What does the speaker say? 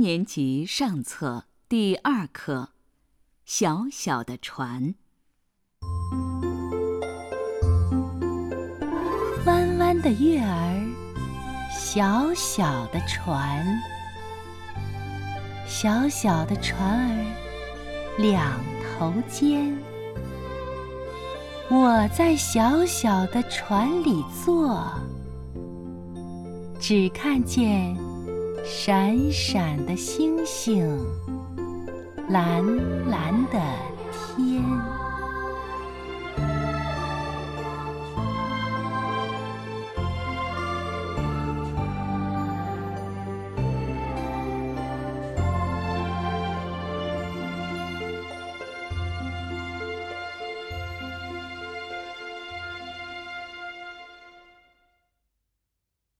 年级上册第二课《小小的船》。弯弯的月儿，小小的船，小小的船儿两头尖。我在小小的船里坐，只看见闪闪的星星，蓝蓝的天。